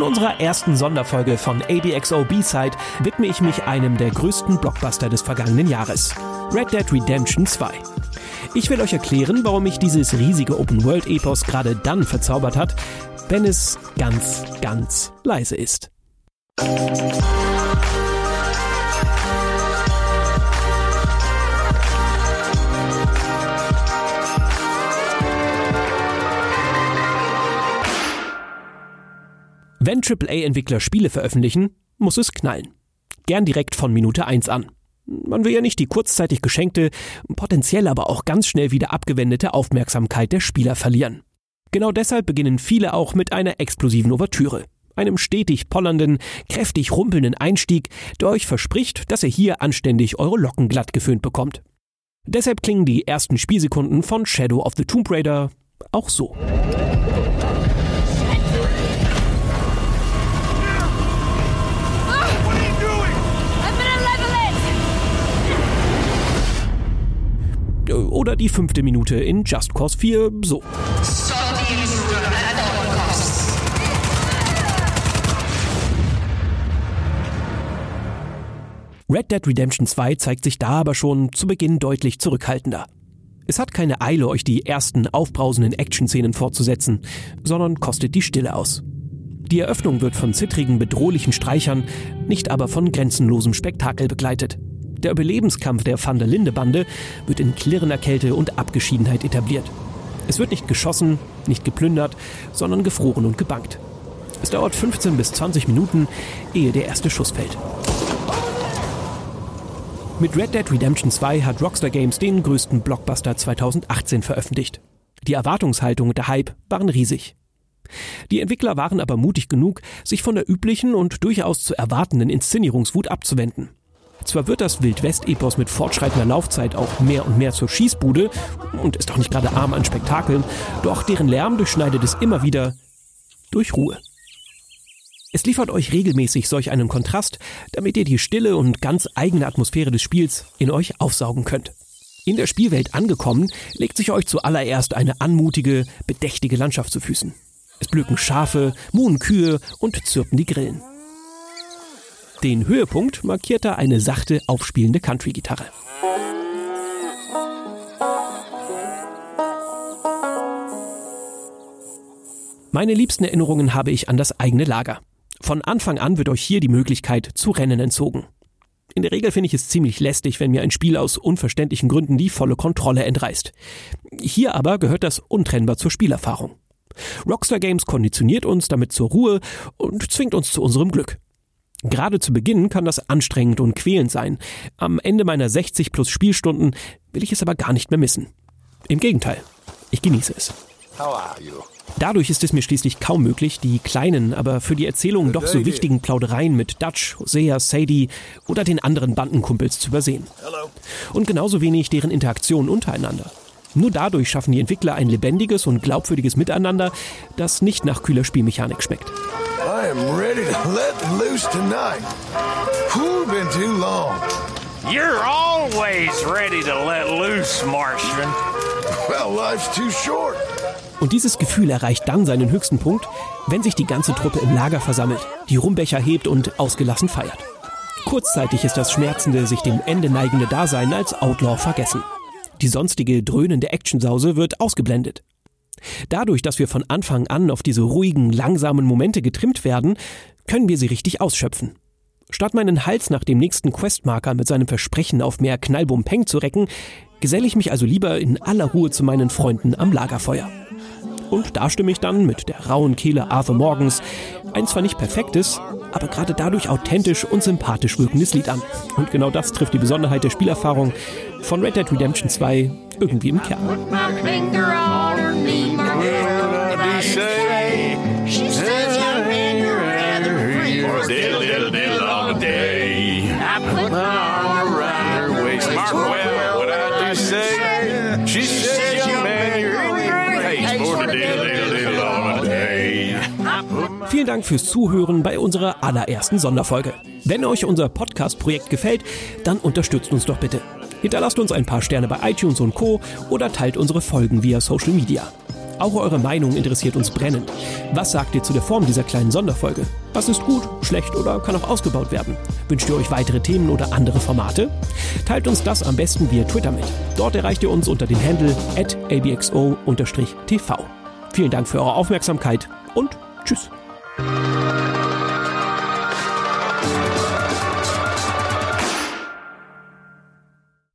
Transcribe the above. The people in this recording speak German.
In unserer ersten Sonderfolge von ABXO B-Side widme ich mich einem der größten Blockbuster des vergangenen Jahres. Red Dead Redemption 2. Ich will euch erklären, warum mich dieses riesige Open-World-Epos gerade dann verzaubert hat, wenn es ganz, ganz leise ist. Wenn AAA-Entwickler Spiele veröffentlichen, muss es knallen. Gern direkt von Minute 1 an. Man will ja nicht die kurzzeitig geschenkte, potenziell aber auch ganz schnell wieder abgewendete Aufmerksamkeit der Spieler verlieren. Genau deshalb beginnen viele auch mit einer explosiven Ouvertüre. Einem stetig pollernden, kräftig rumpelnden Einstieg, der euch verspricht, dass ihr hier anständig eure Locken glatt geföhnt bekommt. Deshalb klingen die ersten Spielsekunden von Shadow of the Tomb Raider auch so. Oder die fünfte Minute in Just Cause 4 so. Red Dead Redemption 2 zeigt sich da aber schon zu Beginn deutlich zurückhaltender. Es hat keine Eile, euch die ersten aufbrausenden Action-Szenen fortzusetzen, sondern kostet die Stille aus. Die Eröffnung wird von zittrigen, bedrohlichen Streichern, nicht aber von grenzenlosem Spektakel begleitet. Der Überlebenskampf der Van der Linde-Bande wird in klirrender Kälte und Abgeschiedenheit etabliert. Es wird nicht geschossen, nicht geplündert, sondern gefroren und gebankt. Es dauert 15 bis 20 Minuten, ehe der erste Schuss fällt. Mit Red Dead Redemption 2 hat Rockstar Games den größten Blockbuster 2018 veröffentlicht. Die Erwartungshaltung und der Hype waren riesig. Die Entwickler waren aber mutig genug, sich von der üblichen und durchaus zu erwartenden Inszenierungswut abzuwenden. Zwar wird das Wildwest-Epos mit fortschreitender Laufzeit auch mehr und mehr zur Schießbude und ist auch nicht gerade arm an Spektakeln, doch deren Lärm durchschneidet es immer wieder durch Ruhe. Es liefert euch regelmäßig solch einen Kontrast, damit ihr die stille und ganz eigene Atmosphäre des Spiels in euch aufsaugen könnt. In der Spielwelt angekommen, legt sich euch zuallererst eine anmutige, bedächtige Landschaft zu Füßen. Es blücken Schafe, muhen Kühe und zirpen die Grillen. Den Höhepunkt markierte eine sachte, aufspielende Country-Gitarre. Meine liebsten Erinnerungen habe ich an das eigene Lager. Von Anfang an wird euch hier die Möglichkeit zu Rennen entzogen. In der Regel finde ich es ziemlich lästig, wenn mir ein Spiel aus unverständlichen Gründen die volle Kontrolle entreißt. Hier aber gehört das untrennbar zur Spielerfahrung. Rockstar Games konditioniert uns damit zur Ruhe und zwingt uns zu unserem Glück. Gerade zu Beginn kann das anstrengend und quälend sein. Am Ende meiner 60 plus Spielstunden will ich es aber gar nicht mehr missen. Im Gegenteil, ich genieße es. Dadurch ist es mir schließlich kaum möglich, die kleinen, aber für die Erzählung doch so wichtigen Plaudereien mit Dutch, Hosea, Sadie oder den anderen Bandenkumpels zu übersehen. Und genauso wenig deren Interaktion untereinander. Nur dadurch schaffen die Entwickler ein lebendiges und glaubwürdiges Miteinander, das nicht nach kühler Spielmechanik schmeckt. I am ready to let loose tonight. Who's been too long? You're always ready to let loose, Martian. Well, life's too short. Und dieses Gefühl erreicht dann seinen höchsten Punkt, wenn sich die ganze Truppe im Lager versammelt, die Rumbecher hebt und ausgelassen feiert. Kurzzeitig ist das schmerzende, sich dem Ende neigende Dasein als Outlaw vergessen. Die sonstige dröhnende Actionsause wird ausgeblendet. Dadurch, dass wir von Anfang an auf diese ruhigen, langsamen Momente getrimmt werden, können wir sie richtig ausschöpfen. Statt meinen Hals nach dem nächsten Questmarker mit seinem Versprechen auf mehr Knallbumpeng zu recken, geselle ich mich also lieber in aller Ruhe zu meinen Freunden am Lagerfeuer. Und da stimme ich dann mit der rauen Kehle Arthur Morgens ein zwar nicht perfektes, aber gerade dadurch authentisch und sympathisch wirkendes Lied an. Und genau das trifft die Besonderheit der Spielerfahrung von Red Dead Redemption 2 irgendwie im Kern. Vielen Dank fürs Zuhören bei unserer allerersten Sonderfolge. Wenn euch unser Podcast-Projekt gefällt, dann unterstützt uns doch bitte. Hinterlasst uns ein paar Sterne bei iTunes und Co. oder teilt unsere Folgen via Social Media. Auch eure Meinung interessiert uns brennend. Was sagt ihr zu der Form dieser kleinen Sonderfolge? Was ist gut, schlecht oder kann auch ausgebaut werden? Wünscht ihr euch weitere Themen oder andere Formate? Teilt uns das am besten via Twitter mit. Dort erreicht ihr uns unter dem Handle abxo-tv. Vielen Dank für eure Aufmerksamkeit und Tschüss.